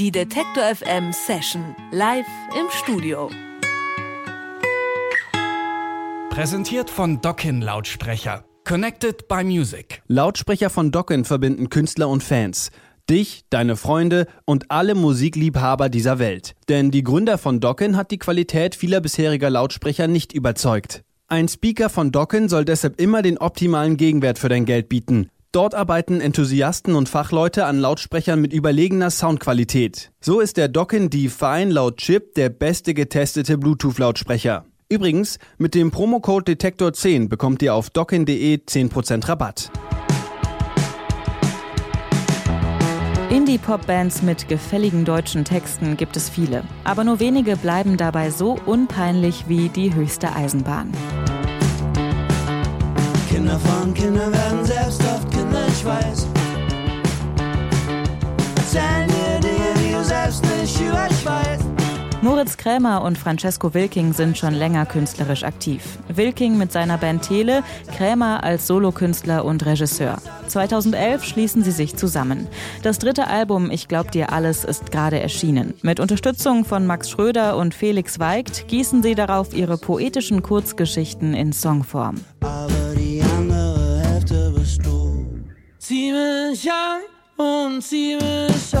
Die Detektor FM Session live im Studio. Präsentiert von Dockin Lautsprecher. Connected by Music. Lautsprecher von Dockin verbinden Künstler und Fans. Dich, deine Freunde und alle Musikliebhaber dieser Welt. Denn die Gründer von Dockin hat die Qualität vieler bisheriger Lautsprecher nicht überzeugt. Ein Speaker von Dockin soll deshalb immer den optimalen Gegenwert für dein Geld bieten. Dort arbeiten Enthusiasten und Fachleute an Lautsprechern mit überlegener Soundqualität. So ist der Dockin D-Fine laut Chip der beste getestete Bluetooth-Lautsprecher. Übrigens, mit dem Promocode Detektor 10 bekommt ihr auf dockin.de 10% Rabatt. Indie-Pop-Bands mit gefälligen deutschen Texten gibt es viele. Aber nur wenige bleiben dabei so unpeinlich wie die höchste Eisenbahn. Kinder von Kindern werden selbst oft Ich weiß. Erzählen dir Dinge, die du selbst nicht über dich weißt. Moritz Krämer und Francesco Wilking sind schon länger künstlerisch aktiv. Wilking mit seiner Band Tele, Krämer als Solokünstler und Regisseur. 2011 schließen sie sich zusammen. Das dritte Album Ich glaub dir alles ist gerade erschienen. Mit Unterstützung von Max Schröder und Felix Weigt gießen sie darauf ihre poetischen Kurzgeschichten in Songform. Aber Zieh mich und zieh mich.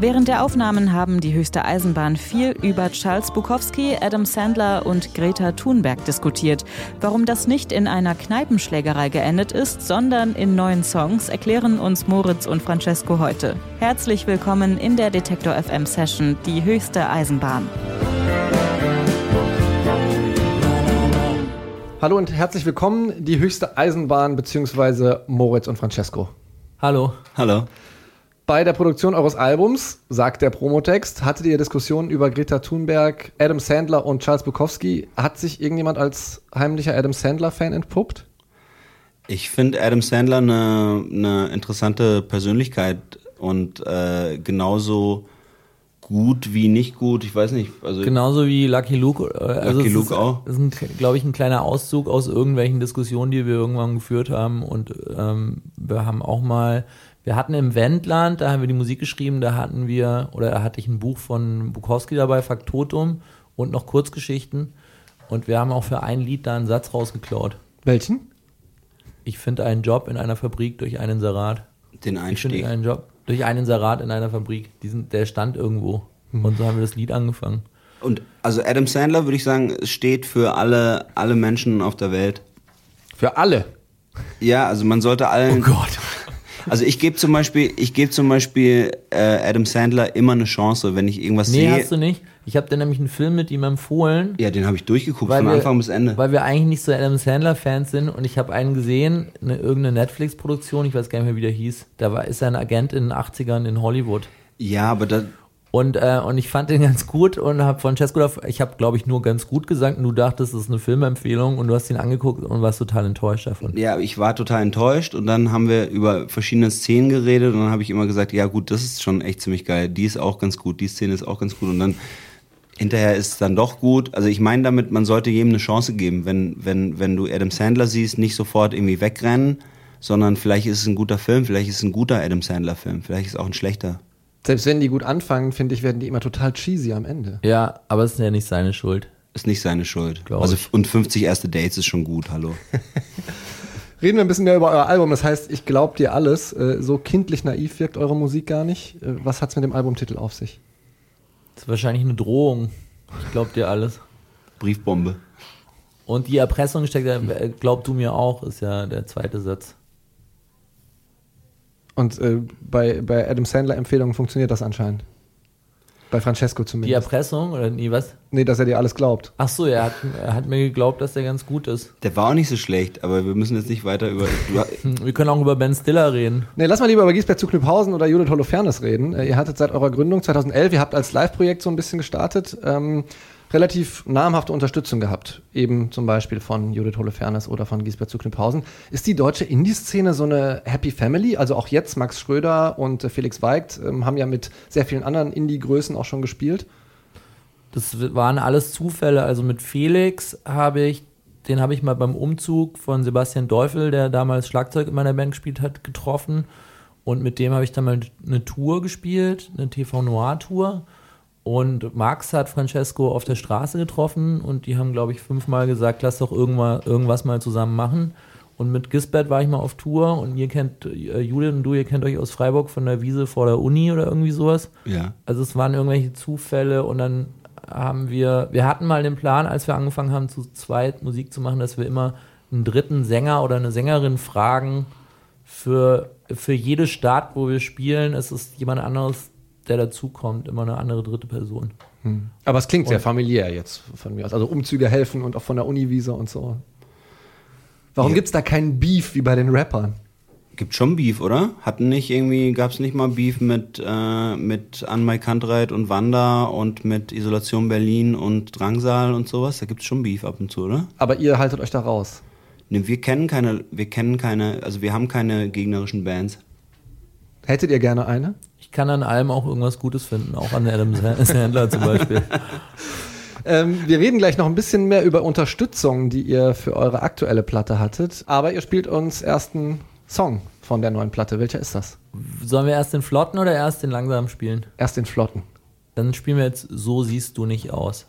Während der Aufnahmen haben die höchste Eisenbahn viel über Charles Bukowski, Adam Sandler und Greta Thunberg diskutiert. Warum das nicht in einer Kneipenschlägerei geendet ist, sondern in neuen Songs, erklären uns Moritz und Francesco heute. Herzlich willkommen in der Detektor FM Session, die höchste Eisenbahn. Hallo und herzlich willkommen, die höchste Eisenbahn bzw. Moritz und Francesco. Hallo. Hallo. Bei der Produktion eures Albums, sagt der Promotext, hattet ihr Diskussionen über Greta Thunberg, Adam Sandler und Charles Bukowski. Hat sich irgendjemand als heimlicher Adam Sandler-Fan entpuppt? Ich finde Adam Sandler eine, eine interessante Persönlichkeit und äh, genauso gut wie nicht gut. Ich weiß nicht. Also Genauso wie Lucky Luke. äh, Also Lucky es Luke ist, auch. Das ist, glaube ich, ein kleiner Auszug aus irgendwelchen Diskussionen, die wir irgendwann geführt haben. Und ähm, wir haben auch mal, wir hatten im Wendland, da haben wir die Musik geschrieben, da hatten wir, oder da hatte ich ein Buch von Bukowski dabei, Faktotum und noch Kurzgeschichten. Und wir haben auch für ein Lied da einen Satz rausgeklaut. Welchen? Ich finde einen Job in einer Fabrik durch einen Sarat. den Ich finde Einstieg. einen Job durch einen Sarat in einer Fabrik. Diesen, der stand irgendwo. Und so haben wir das Lied angefangen. Und also Adam Sandler würde ich sagen, steht für alle, alle Menschen auf der Welt. Für alle. Ja, also man sollte allen. Oh Gott. Also ich gebe zum Beispiel, ich gebe zum Beispiel äh, Adam Sandler immer eine Chance, wenn ich irgendwas Nee, sehe. hast du nicht. Ich habe dir nämlich einen Film mit ihm empfohlen. Ja, den habe ich durchgeguckt weil von wir, Anfang bis Ende. Weil wir eigentlich nicht so Adam Sandler-Fans sind und ich habe einen gesehen, eine, irgendeine Netflix-Produktion, ich weiß gar nicht mehr, wie der hieß. Da war, ist er ein Agent in den 80ern in Hollywood. Ja, aber da, Und, äh, und ich fand den ganz gut und habe Francesco, ich habe glaube ich nur ganz gut gesagt und du dachtest, das ist eine Filmempfehlung und du hast ihn angeguckt und warst total enttäuscht davon. ja, ich war total enttäuscht und dann haben wir über verschiedene Szenen geredet und dann habe ich immer gesagt, ja gut, das ist schon echt ziemlich geil. Die ist auch ganz gut, die Szene ist auch ganz gut und dann hinterher ist es dann doch gut. Also ich meine damit, man sollte jedem eine Chance geben. Wenn, wenn, wenn du Adam Sandler siehst, nicht sofort irgendwie wegrennen, sondern vielleicht ist es ein guter Film, vielleicht ist es ein guter Adam Sandler Film, vielleicht ist es auch ein schlechter. Selbst wenn die gut anfangen, finde ich, werden die immer total cheesy am Ende. Ja, aber es ist ja nicht seine Schuld. Ist nicht seine Schuld. Glaub Also, ich. und 50 erste Dates ist schon gut, hallo. Reden wir ein bisschen mehr über euer Album. Das heißt, ich glaub dir alles. Äh, So kindlich naiv wirkt eure Musik gar nicht. Äh, Was hat's mit dem Albumtitel auf sich? Das ist wahrscheinlich eine Drohung. Ich glaub dir alles. Briefbombe. Und die Erpressung steckt, ja, äh, glaub du mir auch, ist ja der zweite Satz. Und äh, bei, bei Adam Sandler Empfehlungen funktioniert das anscheinend. Bei Francesco Die zumindest. Erpressung oder nee, was? Nee, dass er dir alles glaubt. Ach so, er hat, er hat mir geglaubt, dass der ganz gut ist. Der war auch nicht so schlecht, aber wir müssen jetzt nicht weiter über. Wir können auch über Ben Stiller reden. Nee, lass mal lieber über Giesbert zu Knüpphausen oder Judith Holofernes reden. Äh, ihr hattet seit eurer Gründung 2011, ihr habt als Live-Projekt so ein bisschen gestartet, ähm, relativ namhafte Unterstützung gehabt. Eben zum Beispiel von Judith Holofernes oder von Giesbert zu Knüpphausen. Ist die deutsche Indie-Szene so eine Happy Family? Also auch jetzt Max Schröder und äh, Felix Weigt ähm, haben ja mit sehr vielen anderen Indie-Größen auch schon gespielt. Das waren alles Zufälle. Also mit Felix habe ich, den habe ich mal beim Umzug von Sebastian Teufel, der damals Schlagzeug in meiner Band gespielt hat, getroffen. Und mit dem habe ich dann mal eine Tour gespielt, eine TV Noir Tour. Und Max hat Francesco auf der Straße getroffen und die haben, glaube ich, fünfmal gesagt, lass doch irgendwas, irgendwas mal zusammen machen. Und mit Gisbert war ich mal auf Tour und ihr kennt, äh, Judith und du, ihr kennt euch aus Freiburg von der Wiese vor der Uni oder irgendwie sowas. Ja. Also es waren irgendwelche Zufälle und dann haben wir, wir hatten mal den Plan, als wir angefangen haben, zu zweit Musik zu machen, dass wir immer einen dritten Sänger oder eine Sängerin fragen für, für jede Stadt, wo wir spielen, es ist jemand anderes, der dazukommt, immer eine andere dritte Person. Aber es klingt sehr Und- familiär jetzt von mir aus. Also Umzüge helfen und auch von der Uniwiese und so. Warum Ja. gibt's da keinen Beef wie bei den Rappern? Gibt schon Beef, oder? Hatten nicht irgendwie, gab es nicht mal Beef mit, äh, mit Anmai Kantreit und Wanda und mit Isolation Berlin und Drangsal und sowas? Da gibt's schon Beef ab und zu, oder? Aber ihr haltet euch da raus. Nee, wir kennen keine, wir kennen keine, also wir haben keine gegnerischen Bands. Hättet ihr gerne eine? Ich kann an allem auch irgendwas Gutes finden, auch an Adam Sandler zum Beispiel. Ähm, wir reden gleich noch ein bisschen mehr über Unterstützung, die ihr für eure aktuelle Platte hattet. Aber ihr spielt uns erst einen Song von der neuen Platte. Welcher ist das? Sollen wir erst den Flotten oder erst den langsamen spielen? Erst den Flotten. Dann spielen wir jetzt So siehst du nicht aus.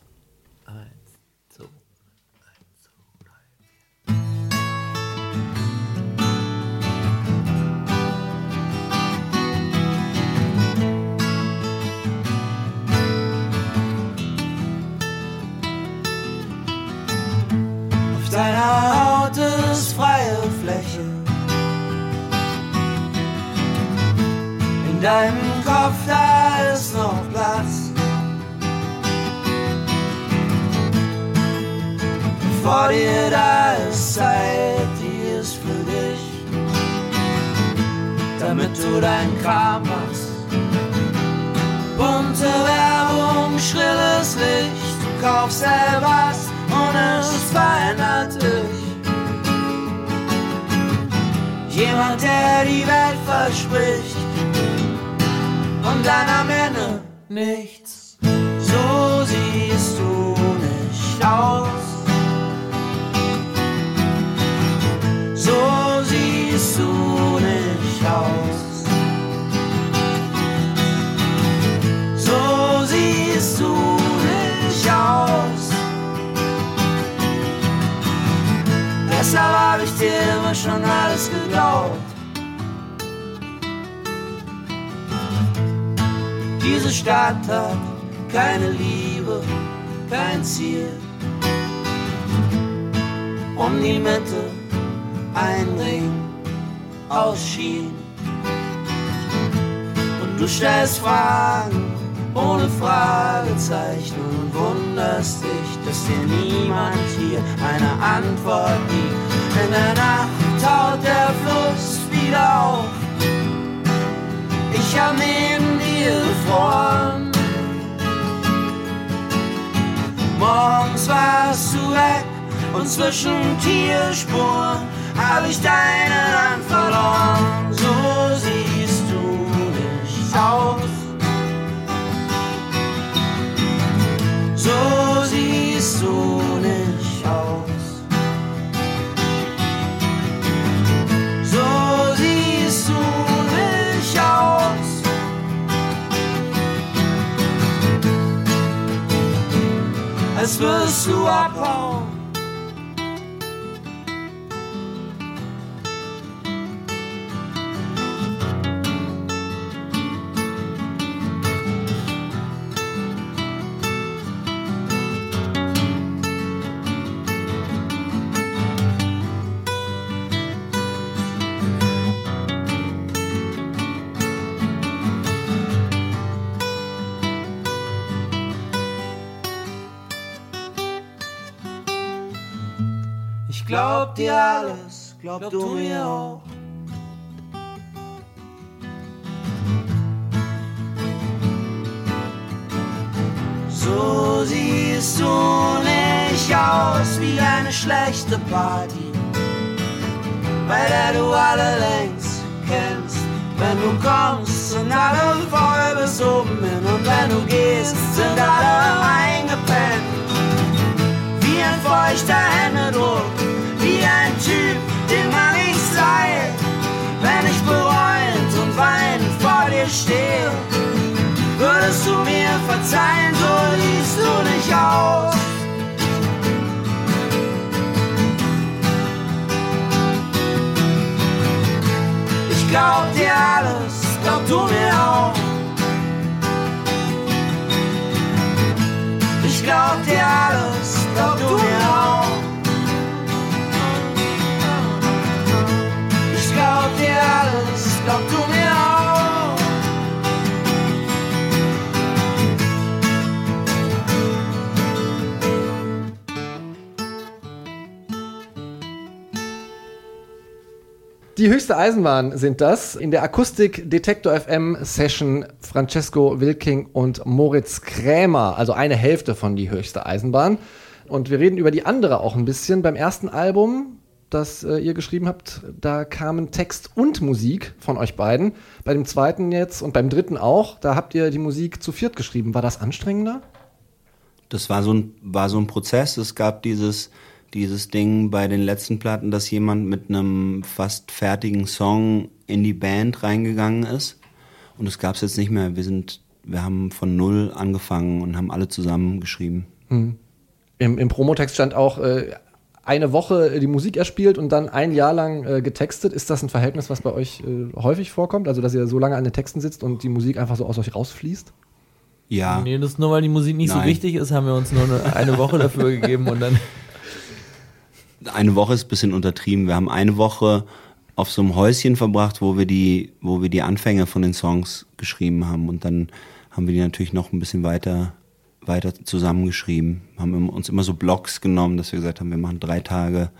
Du deinen Kram machst. Bunte Werbung, schrilles Licht. Du kaufst etwas und es verändert dich. Jemand, der die Welt verspricht und dann am Ende nichts. Geglaubt. Diese Stadt hat keine Liebe, kein Ziel. Um die Mitte ein Ring aus Schienen. Und du stellst Fragen ohne Fragezeichen und wunderst dich, dass dir niemand hier eine Antwort gibt. In der Nacht taut der Fluss wieder auf. Ich hab neben dir gefroren. Morgens warst du weg und zwischen Tierspuren hab ich deine Hand verloren. So siehst Als wirst du abhauen. Glaub dir alles, glaub du mir auch. So siehst du nicht aus wie eine schlechte Party, bei der du alle längst kennst. Wenn du kommst, sind alle voll bis oben hin und wenn du gehst, sind alle eingepennt wie ein feuchter Händedruck, Typ, den man nicht sei, wenn ich bereuend und dir stehe, würdest du mir verzeihen, so siehst du nicht aus. Ich glaub dir alles, glaub du mir auch. Die höchste Eisenbahn sind das. In der Akustik Detektor FM Session Francesco Wilking und Moritz Krämer, also eine Hälfte von die höchste Eisenbahn. Und wir reden über die andere auch ein bisschen. Beim ersten Album, das äh, ihr geschrieben habt, da kamen Text und Musik von euch beiden. Bei dem zweiten jetzt und beim dritten auch, da habt ihr die Musik zu viert geschrieben. War das anstrengender? Das war so ein, war so ein Prozess. Es gab dieses, dieses Ding bei den letzten Platten, dass jemand mit einem fast fertigen Song in die Band reingegangen ist. Und das gab es jetzt nicht mehr. Wir sind, wir haben von null angefangen und haben alle zusammen geschrieben. Im, im Promotext stand auch äh, eine Woche die Musik erspielt und dann ein Jahr lang äh, getextet. Ist das ein Verhältnis, was bei euch äh, häufig vorkommt? Also, dass ihr so lange an den Texten sitzt und die Musik einfach so aus euch rausfließt? Ja. Nee, das ist nur, weil die Musik nicht so Nein. wichtig ist, haben wir uns nur eine, eine Woche dafür gegeben und dann. Eine Woche ist ein bisschen untertrieben. Wir haben eine Woche auf so einem Häuschen verbracht, wo wir die, wo wir die Anfänge von den Songs geschrieben haben und dann haben wir die natürlich noch ein bisschen weiter, weiter zusammengeschrieben. Haben uns immer so Blocks genommen, dass wir gesagt haben, wir machen drei Tage,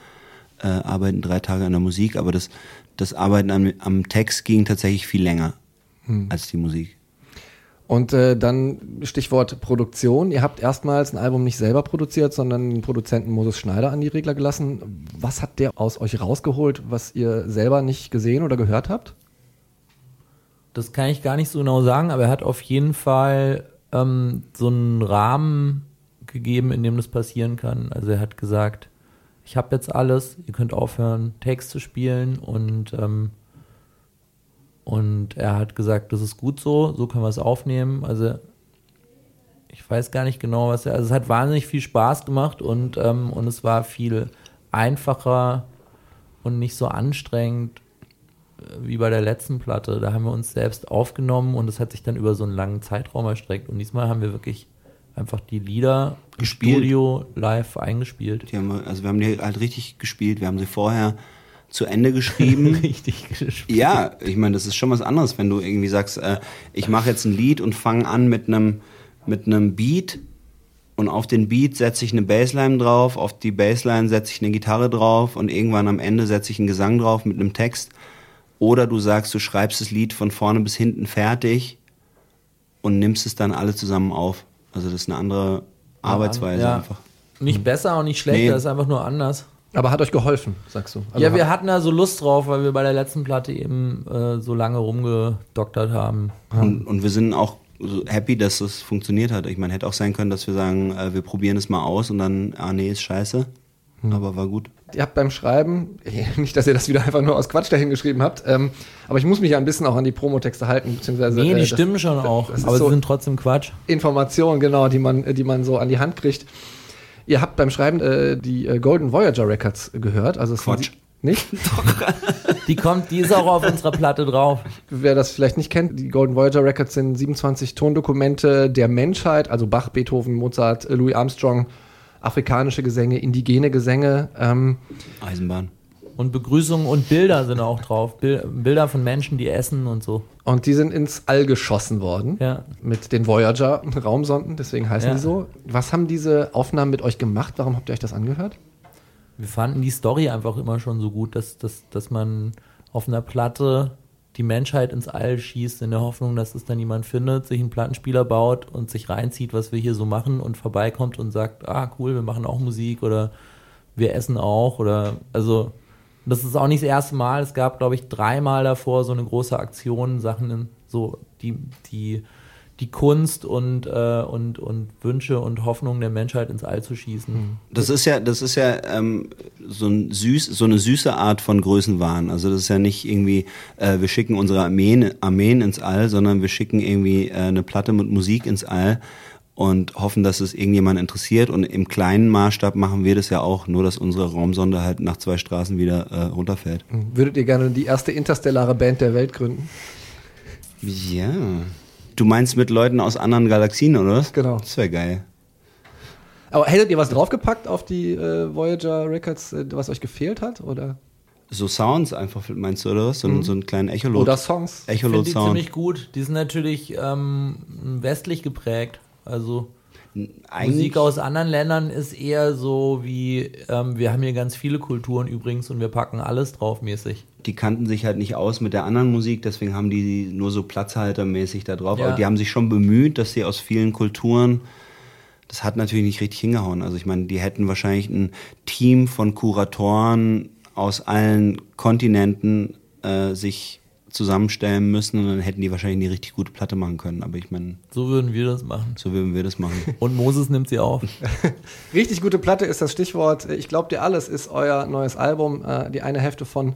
äh, arbeiten drei Tage an der Musik, aber das, das Arbeiten am, am Text ging tatsächlich viel länger als die Musik. Und äh, dann Stichwort Produktion. Ihr habt erstmals ein Album nicht selber produziert, sondern den Produzenten Moses Schneider an die Regler gelassen. Was hat der aus euch rausgeholt, was ihr selber nicht gesehen oder gehört habt? Das kann ich gar nicht so genau sagen, aber er hat auf jeden Fall ähm, so einen Rahmen gegeben, in dem das passieren kann. Also er hat gesagt, ich habe jetzt alles, ihr könnt aufhören, Text zu spielen und ähm, und er hat gesagt, das ist gut so, so können wir es aufnehmen. Also ich weiß gar nicht genau, was er. Also es hat wahnsinnig viel Spaß gemacht und ähm, und es war viel einfacher und nicht so anstrengend wie bei der letzten Platte. Da haben wir uns selbst aufgenommen und es hat sich dann über so einen langen Zeitraum erstreckt. Und diesmal haben wir wirklich einfach die Lieder im Gespielt. Studio live eingespielt. Die haben wir, also wir haben die halt richtig gespielt. Wir haben sie vorher zu Ende geschrieben. Richtig gespielt. Ja, ich meine, das ist schon was anderes, wenn du irgendwie sagst, äh, ich mache jetzt ein Lied und fange an mit einem mit einem Beat und auf den Beat setze ich eine Bassline drauf, auf die Bassline setze ich eine Gitarre drauf und irgendwann am Ende setze ich einen Gesang drauf mit einem Text. Oder du sagst, du schreibst das Lied von vorne bis hinten fertig und nimmst es dann alle zusammen auf. Also das ist eine andere Arbeitsweise Ja. einfach. Nicht besser und nicht schlechter, Nee. ist einfach nur anders. Aber hat euch geholfen, sagst du? Also ja, wir hat- hatten da so Lust drauf, weil wir bei der letzten Platte eben äh, so lange rumgedoktert haben. Und, und wir sind auch so happy, dass es funktioniert hat. Ich meine, hätte auch sein können, dass wir sagen, äh, wir probieren es mal aus und dann, ah nee, ist scheiße. Aber war gut. Ihr habt beim Schreiben, nicht, dass ihr das wieder einfach nur aus Quatsch dahin geschrieben habt, ähm, aber ich muss mich ja ein bisschen auch an die Promotexte halten, beziehungsweise Nee, die äh, das- stimmen schon auch, das aber so- sie sind trotzdem Quatsch. Informationen, genau, die man, die man so an die Hand kriegt. Ihr habt beim Schreiben äh, die äh, Golden Voyager Records gehört, also Quatsch. Nicht? Die kommt, die ist auch auf unserer Platte drauf. Wer das vielleicht nicht kennt, die Golden Voyager Records sind 27 Tondokumente der Menschheit, also Bach, Beethoven, Mozart, äh, Louis Armstrong, afrikanische Gesänge, indigene Gesänge. Ähm, Eisenbahn. Und Begrüßungen und Bilder sind auch drauf. Bil Bilder von Menschen, die essen und so. und die sind ins All geschossen worden Ja. mit den Voyager-Raumsonden, deswegen heißen Ja. die so. Was haben diese Aufnahmen mit euch gemacht? Warum habt ihr euch das angehört? Wir fanden die Story einfach immer schon so gut, dass, dass, dass man auf einer Platte die Menschheit ins All schießt, in der Hoffnung, dass es dann jemand findet, sich einen Plattenspieler baut und sich reinzieht, was wir hier so machen und vorbeikommt und sagt, ah cool, wir machen auch Musik oder wir essen auch oder also das ist auch nicht das erste Mal. Es gab, glaube ich, dreimal davor so eine große Aktion, Sachen so, die, die, die Kunst und, äh, und, und Wünsche und Hoffnungen der Menschheit ins All zu schießen. Das ist ja, das ist ja ähm, so, ein süß, so eine süße Art von Größenwahn. Also das ist ja nicht irgendwie, äh, wir schicken unsere Armeen, Armeen ins All, sondern wir schicken irgendwie äh, eine Platte mit Musik ins All und hoffen, dass es irgendjemand interessiert. Und im kleinen Maßstab machen wir das ja auch, nur dass unsere Raumsonde halt nach zwei Straßen wieder äh, runterfällt. Würdet ihr gerne die erste interstellare Band der Welt gründen? Ja. Du meinst mit Leuten aus anderen Galaxien, oder was? Genau. Das wäre geil. Aber hättet ihr was draufgepackt auf die äh, Voyager Records, äh, was euch gefehlt hat? Oder, So Sounds einfach, meinst du, oder was? So, einen- so einen kleinen Echolot. oder Songs? Ich finde die Echolot-Sound. ziemlich gut. Die sind natürlich ähm, westlich geprägt. Also Musik aus anderen Ländern ist eher so wie, ähm, wir haben hier ganz viele Kulturen übrigens und wir packen alles drauf mäßig. die kannten sich halt nicht aus mit der anderen Musik, deswegen haben die nur so platzhaltermäßig da drauf. Ja. Aber die haben sich schon bemüht, dass sie aus vielen Kulturen, das hat natürlich nicht richtig hingehauen. Also ich meine, die hätten wahrscheinlich ein Team von Kuratoren aus allen Kontinenten äh, sich zusammenstellen müssen und dann hätten die wahrscheinlich eine richtig gute Platte machen können. Aber ich meine, So würden wir das machen. so würden wir das machen. Und Moses nimmt sie auf. Richtig gute Platte ist das Stichwort. Ich glaub dir alles ist euer neues Album. Äh, die eine Hälfte von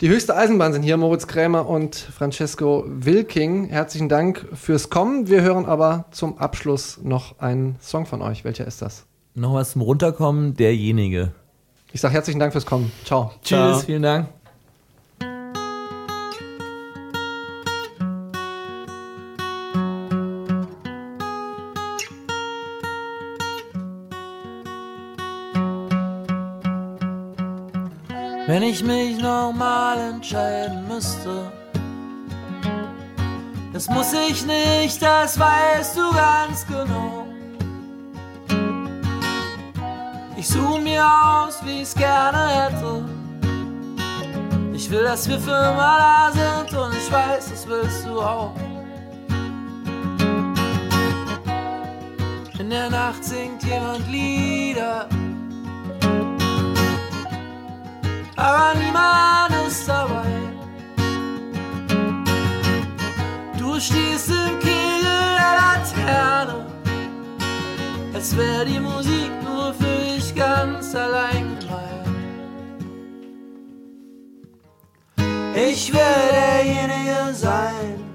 Die höchste Eisenbahn sind hier Moritz Krämer und Francesco Wilking. Herzlichen Dank fürs Kommen. Wir hören aber zum Abschluss noch einen Song von euch. Welcher ist das? Noch was zum Runterkommen, derjenige. Ich sage herzlichen Dank fürs Kommen. Ciao. Tschüss, vielen Dank. Wenn ich mich nochmal entscheiden müsste, das muss ich nicht, das weißt du ganz genau. Ich suche mir aus, wie ich's gerne hätte. Ich will, dass wir für immer da sind und ich weiß, das willst du auch. In der Nacht singt jemand Lieder, aber niemand ist dabei. Du stehst im Kegel der Laterne, als wäre die Musik nur für dich ganz allein gemeint. Ich will derjenige sein.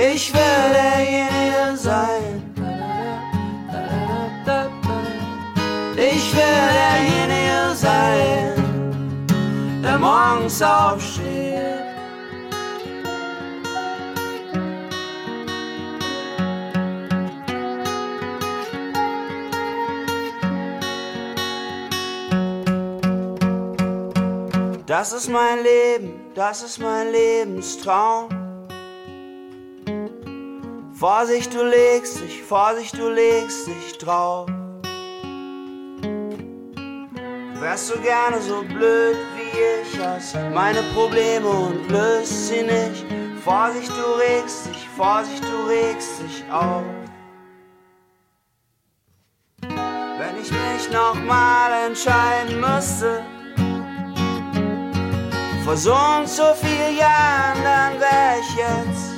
Ich will der morgens aufsteht. Das ist mein Leben, das ist mein Lebenstraum. Vorsicht, du legst dich, Vorsicht, du legst dich drauf. Wärst du gerne so blöd ich, hast meine Probleme und löst sie nicht. Vorsicht, du regst dich, Vorsicht, du regst dich auf. Wenn ich mich nochmal entscheiden müsste, vor so und so vielen Jahren, dann wär ich jetzt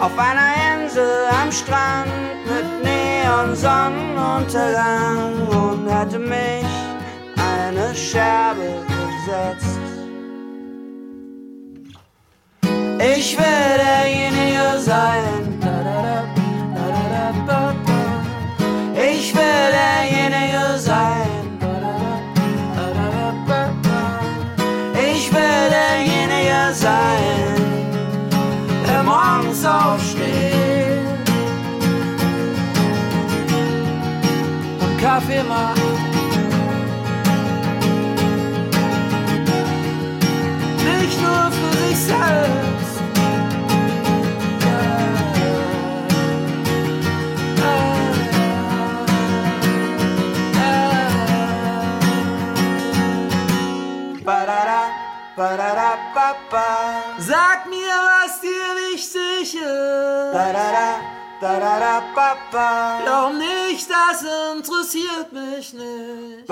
auf einer Insel am Strand mit Neonsonnenuntergang und hätte mich eine Scherbe gesetzt. Ich will derjenige sein. Ich will derjenige sein. Ich will derjenige sein, der morgens aufsteht und Kaffee macht. Sag mir, was dir wichtig ist. Glaub nicht, das interessiert mich nicht.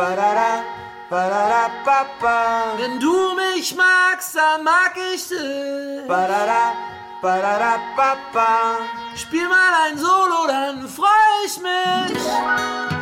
Wenn du mich magst, dann mag ich dich. Spiel mal ein Solo, dann freu ich mich.